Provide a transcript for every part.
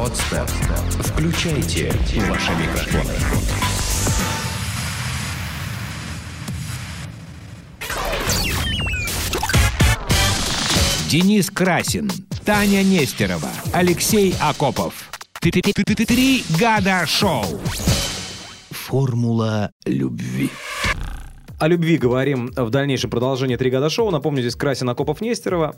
Подстер. Включайте ваши микрофоны. Денис Красин, Таня Нестерова, Алексей Акопов. Три года шоу. Формула любви. О любви говорим в дальнейшем продолжении «Три года шоу». Напомню, здесь Красин Акопов Нестерова.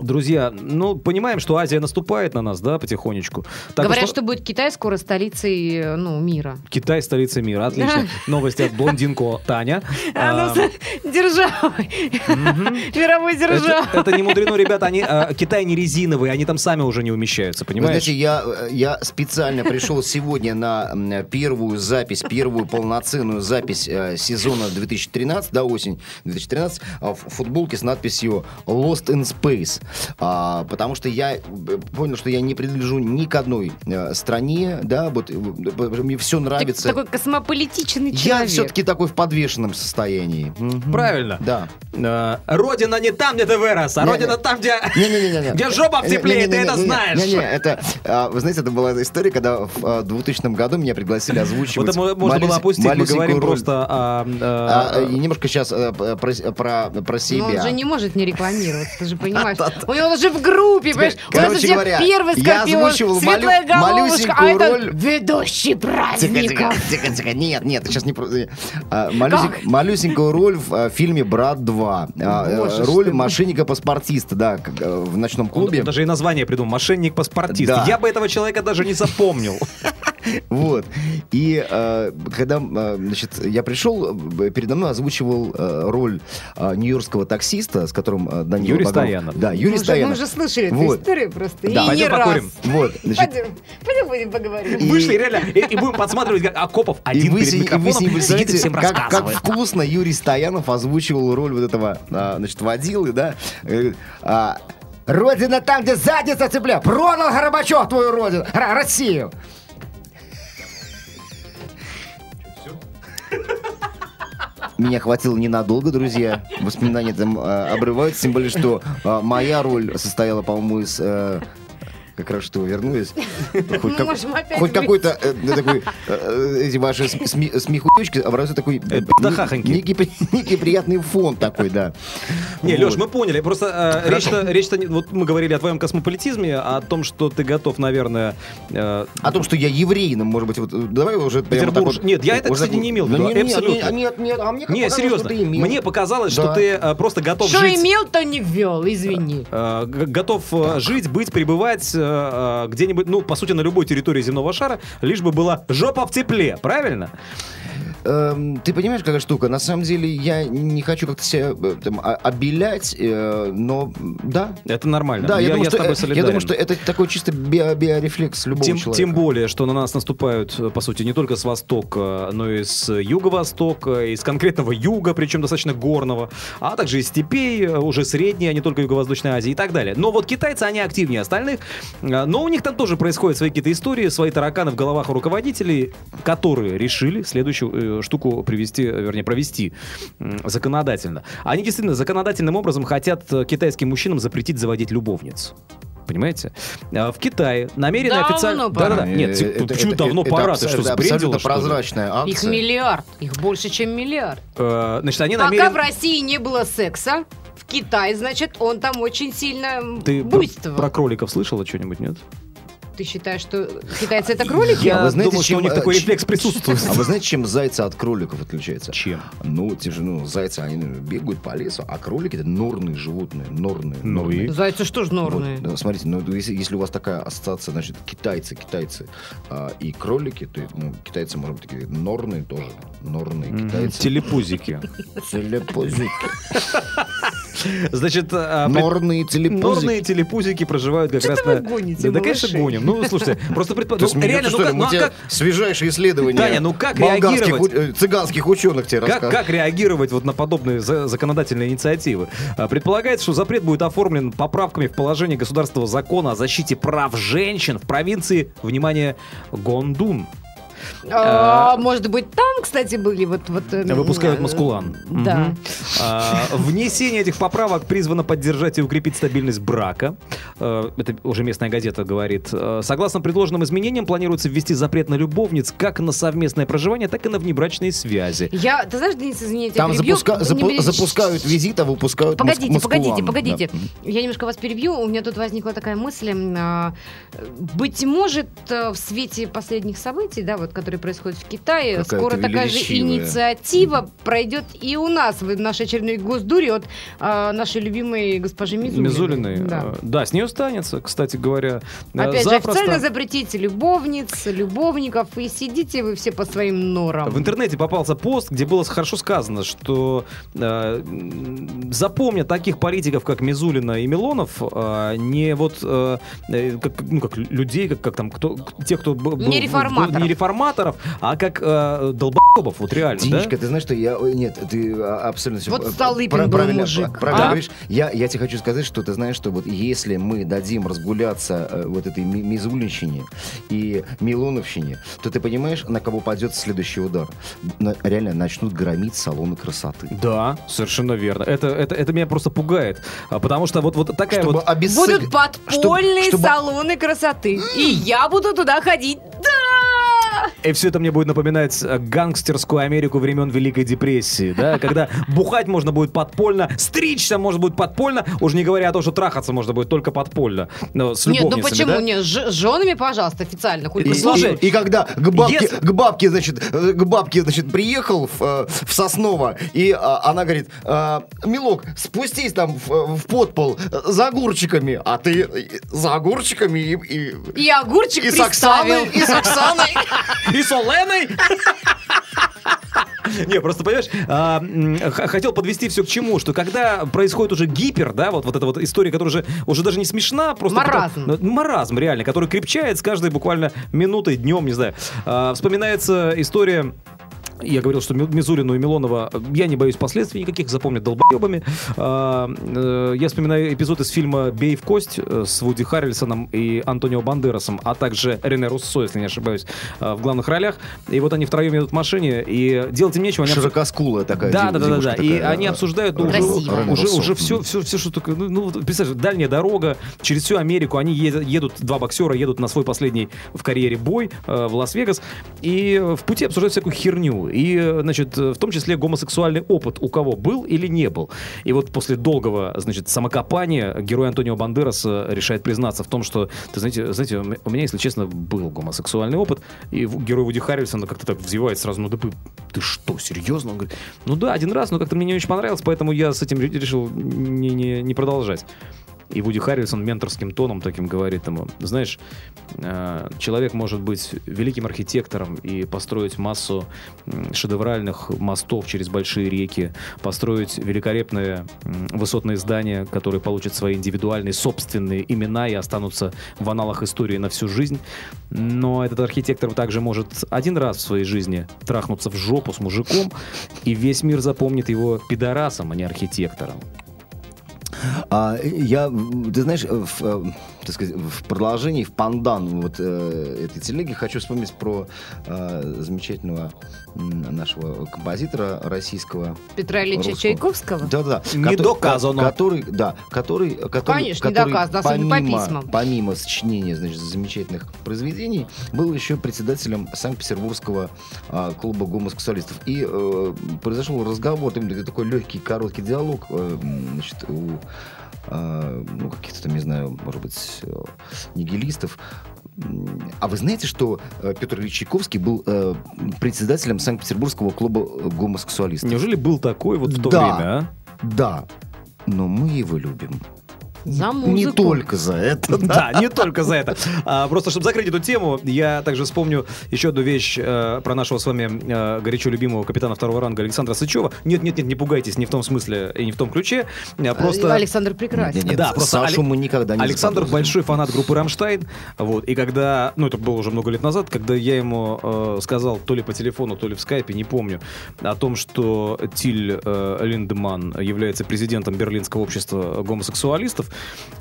Друзья, ну, понимаем, что Азия наступает на нас, да, потихонечку. Так Говорят, уж- что будет Китай скоро столицей э, ну, мира. Китай столица мира. Отлично. Новости от блондинко Таня. А, А, ну, державой. Мировой державой. Это, не мудрено, ребята. Они, а, Китай не резиновый, они там сами уже не умещаются, понимаешь? знаете, я, э, я специально пришел сегодня на первую запись, первую полноценную запись э, сезона 2013, да, осень 2013, а, в футболке с надписью Lost in Space. А, потому что я э, понял, что я не принадлежу ни к одной э, стране, да, вот э, э, мне все Ты нравится. такой космополитичный Я человек. все-таки такой в подвешенном состоянии. Правильно. Да. А, Родина не там, где ты вырос, а Не, родина не. там, где... Не-не-не-не. Где жопа в тепле, ты это знаешь. Не-не, это, а, вы знаете, это была история, когда в а, 2000 году меня пригласили озвучивать Вот это мо- можно было опустить, мы говорим просто о... А, а, немножко сейчас про, про, про Но он себя. же не может не рекламироваться, ты же понимаешь. У него уже в группе, понимаешь? У нас короче у всех говоря, первый я скорпион, озвучивал светлая малю- головушка, а это роль. ведущий тихо, праздников. тихо, тихо. Нет, нет, сейчас не про... а, малюсень- малюсенькую роль в а, фильме «Брат 2». А, э, Боже, роль мошенника-паспортиста, да, как, э, в ночном клубе. Он даже и название придумал. Мошенник-паспортист. Да. Я бы этого человека даже не запомнил. Вот. И э, когда э, значит, я пришел, э, передо мной озвучивал э, роль э, нью-йоркского таксиста, с которым э, Данила Юрий Багров- Стоянов. Да, Юрий Мы уже- Стоянов. Мы уже слышали эту Вот. историю просто. Да. И не Пойдем раз. покурим. Вот, значит, Пойдем, пойдем будем поговорим. И- Вышли реально и, и будем подсматривать, как Акопов и один вы, перед си- и вы микрофоном сидит и всем как, как вкусно Юрий Стоянов озвучивал роль вот этого, а, значит, водилы, да. А, Родина там, где задница цепля. Продал Горбачев твою родину, Россию. Меня хватило ненадолго, друзья. Воспоминания там э, обрываются, тем более, что э, моя роль состояла, по-моему, из... э, как раз что вы вернулись. Хоть, как- какой-то э, такой, э, эти ваши см- сми- смехуёчки образуют такой э, некий, при- некий приятный фон такой, да. Не, Вот. Леш, мы поняли. Просто э, речь-то, речь-то не- вот мы говорили о твоем космополитизме, о том, что ты готов, наверное, э, О том, что я еврей, ну, может быть, вот давай уже Петербурж- вот- Нет, я это, кстати, не имел в виду, абсолютно. не- Нет, нет, а мне Не, показалось, серьезно. что. Мне показалось, что ты просто готов Что жить... имел, то не ввел, извини. готов жить, быть, пребывать э, э, где-нибудь, ну, по сути, на любой территории земного шара, лишь бы была жопа в тепле, правильно? Эм, ты понимаешь, какая штука? На самом деле я не хочу как-то себя э, там, обелять, э, но да. Это нормально. Да, я, думаю, я что, с тобой э, я солидарен. думаю, что это такой чисто био- биорефлекс любого Тем, человека. тем более, что на нас наступают, э, по сути, не только с востока, но и с юго-востока, из конкретного юга, причем достаточно горного, а также из степей, э, уже средней, а не только Юго-Восточной Азии и так далее. Но вот китайцы, они активнее остальных, э, но у них там тоже происходят свои какие-то истории, свои тараканы в головах у руководителей, которые решили следующую э, штуку привести, вернее, провести законодательно. Они действительно законодательным образом хотят э, китайским мужчинам запретить заводить любовниц. Понимаете? А В Китае намерены Давно официально... пора. Да-да-да. Нет, Э, типа, это- почему это- давно это пора? абс- Ты что, это абсолютно что прозрачная акция. Их миллиард, их больше, чем миллиард. Э, Значит, они Пока намерены... в России не было секса, в Китае, значит, он там очень сильно Ты про, про кроликов слышала что-нибудь, нет? Ты считаешь, что китайцы это кролики? Я А вы знаете, думаю, что чем, у них такой рефлекс присутствует. А вы знаете, чем зайцы от кроликов отличаются? Чем? Ну, те же, ну, зайцы, они бегают по лесу, а кролики это норные животные, норные. Ну норные. и? Зайцы что ж норные? Вот, да, смотрите, ну если, если у вас такая ассоциация, значит, китайцы, китайцы а, и кролики, то ну, китайцы, может быть, такие норные тоже. Норные китайцы. Телепузики. Телепузики. Значит, а, Норные телепузики. Норные телепузики проживают как раз на... гоните, да, да, конечно, гоним. Ну, слушайте, просто предпо- Ты ну, реально, ну как, ну свежайшие исследования Таня, ну как реагировать? э, цыганских ученых тебе рассказывают. как реагировать вот на подобные за- законодательные инициативы? А, Предполагается, что запрет будет оформлен поправками в положение государственного закона о защите прав женщин в провинции, внимание, Гондун. А, Может быть, там, кстати, были вот... вот э, Выпускают э, маскулан. Да. А, Внесение этих поправок призвано поддержать и укрепить стабильность брака. Э, Это уже местная газета говорит. Э, Согласно предложенным изменениям, планируется ввести запрет на любовниц как на совместное проживание, так и на внебрачные связи. Я, ты знаешь, Денис, извини, я тебя Там перебью. запуска- Не запу- запускают визит, а выпускают Погодите, погодите, маскулан. погодите. Да. Я немножко вас перебью. У меня тут возникла такая мысль. а, Быть может, э, в свете последних событий, да, вот, которые происходят в Китае, Какая скоро такая же инициатива пройдет и у нас в нашей очередной госдуре от а, нашей любимой госпожи Мизулиной. Мизулиной. Да. э, Да, с нее станется, кстати говоря. э, Опять же, запросто. официально запретить любовниц, любовников, и сидите вы все по своим норам. В интернете попался пост, где было хорошо сказано, что э, запомнят таких политиков, как Мизулина и Милонов, э, не вот э, э, как, ну, как людей, как, как там, кто, те, кто был, Не реформаторов. не реформаторов, а как э, долбоебов, вот реально, да? Динечка, ты знаешь, что я... ой, Нет, ты а, абсолютно все Вот Столыпин был мужик, правильно а? говоришь. Я, я тебе хочу сказать, что ты знаешь, что вот если мы дадим разгуляться э, вот этой ми- мизулинщине и милоновщине, то ты понимаешь, на кого пойдет следующий удар? На- реально начнут громить салоны красоты. Да, совершенно верно. Это, это, это меня просто пугает. А, Потому что вот, вот такая Чтобы вот... обесцен- Будут подпольные чтобы- салоны красоты. И я буду туда ходить. Да! И все это мне будет напоминать э, гангстерскую Америку времен Великой депрессии, да, когда бухать можно будет подпольно, стричься можно будет подпольно, уже не говоря о том, что трахаться можно будет только подпольно, но с Нет, ну почему? да? Нет, с женами, пожалуйста, официально. И, Слушай, и- и когда к бабке, если- к бабке, значит, э, к бабке, значит, приехал в, э, в Сосново, и а, она говорит, «А, Милок, спустись там в, в подпол за огурчиками, а ты за огурчиками и, и, И огурчик и с. Оксаной, и с Оксаной. И с Оленой? Не, просто понимаешь, а, хотел подвести все к чему, что когда происходит уже гипер, да, вот, вот эта вот история, которая уже, уже даже не смешна, просто... Маразм. потому- ну, маразм, реально, который крепчает с каждой буквально минутой, днем, не знаю. А, вспоминается история я говорил, что Ми- Мизулину и Милонова э, я не боюсь последствий никаких, запомнят долбоебами. А, э, Я вспоминаю эпизод из фильма «Бей в кость» э, с Вуди Харрельсоном и Антонио Бандерасом, а также Рене Руссо, если не ошибаюсь, в главных ролях. И вот они втроем едут в машине, и делать им нечего. Широкоскулая такая да, да, да, да. И они обсуждают уже, уже, все, все, все, что такое. Ну, ну, представляешь, дальняя дорога через всю Америку. Они едут, два боксера едут на свой последний в карьере бой в Лас-Вегас. И в пути обсуждают всякую херню. И, значит, в том числе гомосексуальный опыт у кого был или не был. И вот после долгого, значит, самокопания герой Антонио Бандерас э, решает признаться в том, что, ты знаете, знаете, у меня, если честно, был гомосексуальный опыт. И герой Вуди Харрельсона как-то так взвивает сразу, ну да ты, ты что, серьезно? Он говорит, ну да, один раз, но как-то мне не очень понравилось, поэтому я с этим ре- решил не, не, не продолжать. И Вуди Харрельсон менторским тоном таким говорит ему, знаешь, э, человек может быть великим архитектором и построить массу шедевральных мостов через большие реки, построить великолепные высотные здания, которые получат свои индивидуальные собственные имена и останутся в аналах истории на всю жизнь. Но этот архитектор также может один раз в своей жизни трахнуться в жопу с мужиком, и весь мир запомнит его пидорасом, а не архитектором. А я, ты знаешь, в, э, так сказать, в продолжении, в пандан вот э, этой телеги хочу вспомнить про э, замечательного м, нашего композитора российского. Петра Ильича Русского. Чайковского? Да, да. Не доказано. Который, да, который, который, Конечно, не который доказано, особенно по помимо, письмам. помимо сочинения, значит, замечательных произведений, был еще председателем Санкт-Петербургского а, клуба гомосексуалистов. И э, произошел разговор, именно такой легкий, короткий диалог, э, значит, у а, ну, каких-то там, не знаю, может быть, э, нигилистов. А вы знаете, что э, Петр Ильич Чайковский был э, председателем Санкт-Петербургского клуба э, гомосексуалистов? Неужели был такой вот в то Да. время, а? Да, но мы его любим. За Не музыку. только за это. Да, не только за это. А, просто, чтобы закрыть эту тему, я также вспомню еще одну вещь э, про нашего с вами э, горячо любимого капитана второго ранга Александра Сычева. Нет, нет, нет, не пугайтесь, не в том смысле и не в том ключе. А, Просто... Александр прекрасен. Да, просто Сашу мы никогда не Александр большой фанат группы Рамштайн. Вот, и когда, ну это было уже много лет назад, когда я ему э, сказал то ли по телефону, то ли в скайпе, не помню, о том, что Тиль э, Линдеман является президентом Берлинского общества гомосексуалистов.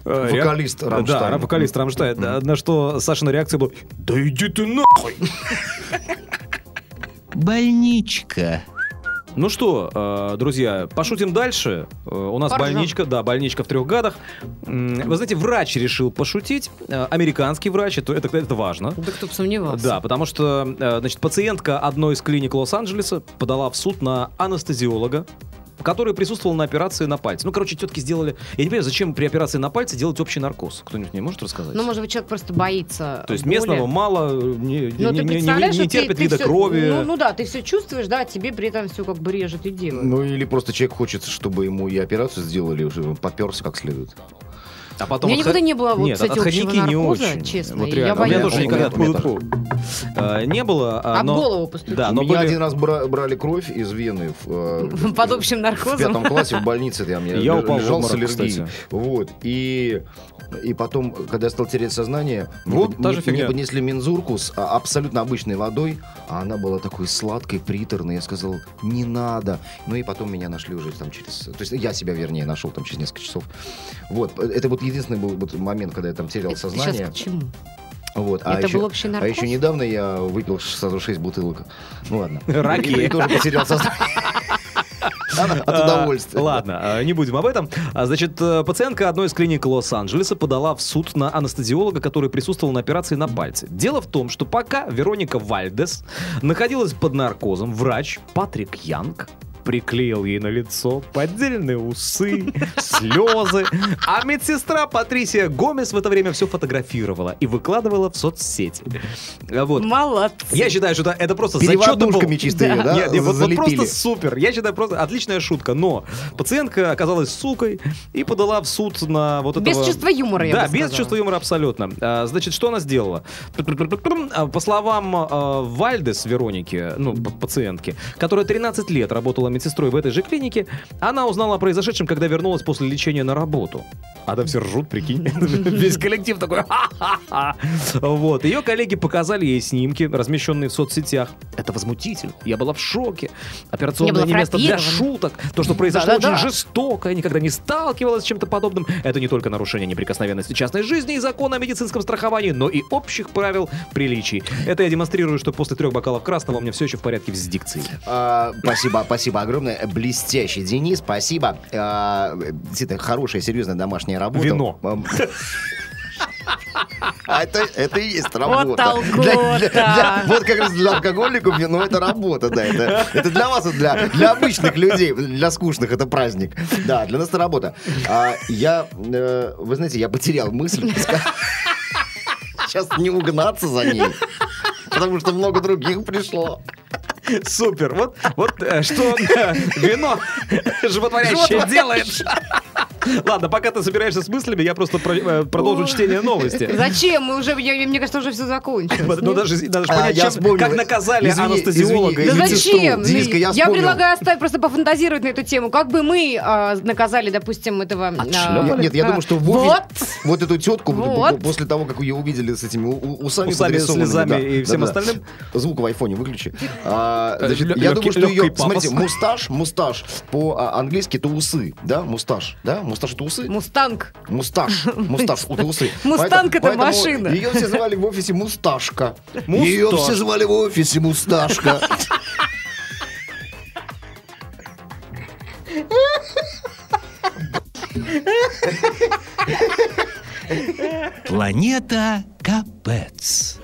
Э, реак- Вокалист Рамштайна. Да, вокалист Рамштайн. Да, На что Сашина реакция была, да иди ты нахуй. Больничка. Ну что, э, друзья, пошутим дальше. Э, У нас Поржем. больничка, да, больничка в трех гадах. Вы знаете, врач решил пошутить. Американский врач, это, это, это важно. Да кто бы сомневался. Да, потому что, значит, пациентка одной из клиник Лос-Анджелеса подала в суд на анестезиолога, который присутствовал на операции на пальце. Ну, короче, тетки сделали... Я не понимаю, зачем при операции на пальце делать общий наркоз? Кто-нибудь мне может рассказать? Ну, может быть, человек просто боится То есть боли. местного мало, не, Ну, не- ты не- не- не ты- терпит ты вида всё- крови. Ну, ну да, ты все чувствуешь, да, а тебе при этом все как бы режет и делают. Ну или просто человек хочет, чтобы ему и операцию сделали, уже поперся как следует. А У потом меня отход- никогда не было, вот, Нет, кстати, отходники не наркоза, очень. честно. Вот и реально. я У меня тоже У никогда у меня фу, э, не было. а, Об но- голову постучишь. Да, У но меня были- один раз бра- брали кровь из вены в, э, Под общим в наркозом. пятом классе в больнице я, мне Я упал в лежал с обморок, аллергией. кстати. Вот. И, и потом, когда я стал терять сознание, Ну, вот та же мне, фигня. мне поднесли мензурку с а, абсолютно обычной водой, а она была такой сладкой, приторной. Я сказал, не надо. Ну и потом меня нашли уже там через... То есть я себя, вернее, нашел там через несколько часов. Вот. Это вот единственный был вот момент, когда я там терял Это сознание. Сейчас к чему? Вот. А Это еще, был общий а наркоз? еще недавно я выпил сразу 6 бутылок. Ну ладно. Раки. И, и тоже потерял сознание. От удовольствия. А, Ладно, а, не будем об этом. А, Значит, э, пациентка одной из клиник Лос-Анджелеса подала в суд на анестезиолога, который присутствовал на операции на пальце. Дело в том, что пока Вероника Вальдес находилась под наркозом, врач Патрик Янг приклеил ей на лицо поддельные усы, слезы, а медсестра Патрисия Гомес в это время все фотографировала и выкладывала в соцсети. Вот. Молодцы. Я считаю, что это, это просто. Переводушками чисто ее, да, Нет, нет, вот, вот просто супер. Я считаю, просто отличная шутка. Но пациентка оказалась сукой и подала в суд на вот этого... Без чувства юмора, я Да, бы без чувства юмора абсолютно. А, Значит, что она сделала? А, По словам а, Вальдес Вероники, ну, пациентки, которая 13 лет работала медсестрой в этой же клинике, она узнала о произошедшем, когда вернулась после лечения на работу. А там все ржут, прикинь. Весь коллектив такой «Ха-ха-ха». Вот. Ее коллеги показали ей снимки, размещенные в соцсетях. Это возмутительно. Я была в шоке. Операционное не место для шуток. То, что произошло очень жестоко. Я никогда не сталкивалась с чем-то подобным. Это не только нарушение неприкосновенности частной жизни и закона о медицинском страховании, но и общих правил приличий. Это я демонстрирую, что после трех бокалов красного у меня все еще в порядке с дикцией. А, Спасибо, спасибо огромное. Блестящий, Денис, спасибо. А, Действительно, хорошая, серьезная домашняя работа. Вино. А это, это и есть Вот работа. толку-то. Для- для- для- вот как раз для алкоголиков вино это работа, да. Это, это для вас, вот для, для обычных людей, для скучных это праздник. Да, для нас это работа. А я, э, вы знаете, я потерял мысль. Сейчас не угнаться за ней. Потому что много других пришло. Супер. Вот, вот э, что э, вино животворящее делает. Ладно, пока ты собираешься с мыслями, я просто про- э, продолжу чтение новости. Зачем? Мы уже, я- мне кажется, уже все закончилось. Ну, даже, даже А, понять, я чем- вспомнил. как наказали Извини, анестезиолога Да зачем? Я предлагаю оставить просто пофантазировать на эту тему. Как бы мы а, наказали, допустим, этого... а? Нет, я а, думаю, что в Вот. офис- вот эту тетку, Вот. после того, как ее увидели с этими усами, слезами да, и всем да. остальным? Звук в айфоне выключи. Я думаю, что ее, смотрите, moustache, moustache, по-английски это усы, да, moustache, да, moustache это усы? Мустанг. Moustache, moustache, это усы. Мустанг это машина. Ее все звали в офисе Мусташка. Moustache. Ее все звали в офисе Мусташка. Планета Капец.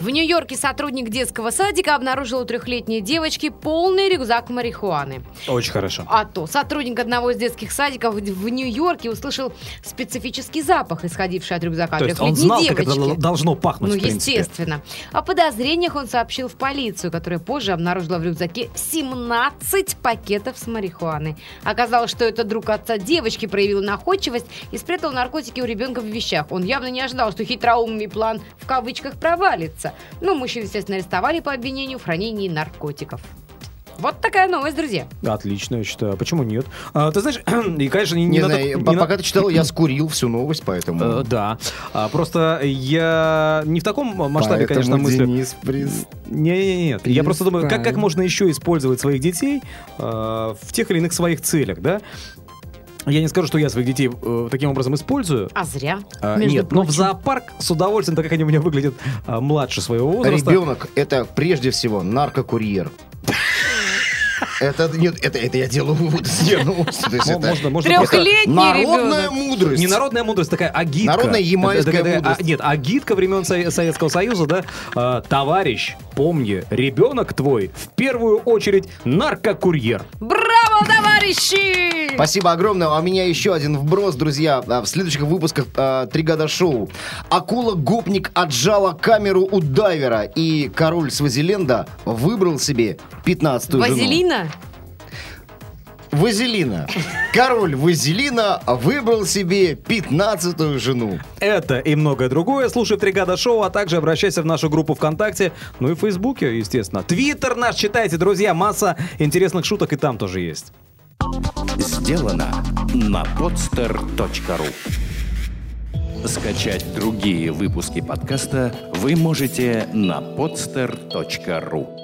В Нью-Йорке сотрудник детского садика обнаружил у трехлетней девочки полный рюкзак марихуаны. Очень хорошо. А то сотрудник одного из детских садиков в Нью-Йорке услышал специфический запах, исходивший от рюкзака То есть он трехлетней знал, как это девочки. должно пахнуть, Ну, естественно. О подозрениях он сообщил в полицию, которая позже обнаружила в рюкзаке 17 пакетов с марихуаной. Оказалось, что это друг отца девочки проявил находчивость и спрятал наркотики у ребенка в вещах. Он явно не ожидал, что хитроумный план в кавычках провалится. Ну, мужчину, естественно, арестовали по обвинению в хранении наркотиков. Вот такая новость, друзья. Отлично, я считаю. А Почему нет? А, ты знаешь, и, конечно, не, Не надо- знаю, не по- на- пока ты читал, я скурил всю новость, поэтому... Э, да. А, просто я не в таком масштабе, конечно, Поэтому мыслю. Денис приз- Не-не-не, нет. Я просто думаю, как, как можно еще использовать своих детей э, в тех или иных своих целях, да? Я не скажу, что я своих детей э, таким образом использую. А зря. А, между нет, но в прочим. зоопарк с удовольствием, так как они у меня выглядят а, младше своего возраста. Ребенок это прежде всего наркокурьер. Это нет, это, это я делаю вывод это Можно, можно Трехлетний народная ребенок. мудрость. Не народная мудрость, такая агитка. Народная ямайская Это- это- это- мудрость. а, Нет, агитка времен Со- Советского Союза, да. А, Товарищ, помни, ребенок твой в первую очередь наркокурьер. Браво, товарищи! Спасибо огромное. А у меня еще один вброс, друзья. А, В следующих выпусках а, «Три года шоу». Акула-гопник отжала камеру у дайвера, и король Свазиленда выбрал себе 15-ю жену. Вазелина? Король Вазелина выбрал себе 15-ю жену. Это и многое другое. Слушай «Тригада Шоу», а также обращайся в нашу группу ВКонтакте, ну и в Фейсбуке, естественно. Твиттер наш читайте, друзья. Масса интересных шуток и там тоже есть. Сделано на podster.ru Скачать другие выпуски подкаста вы можете на podster.ru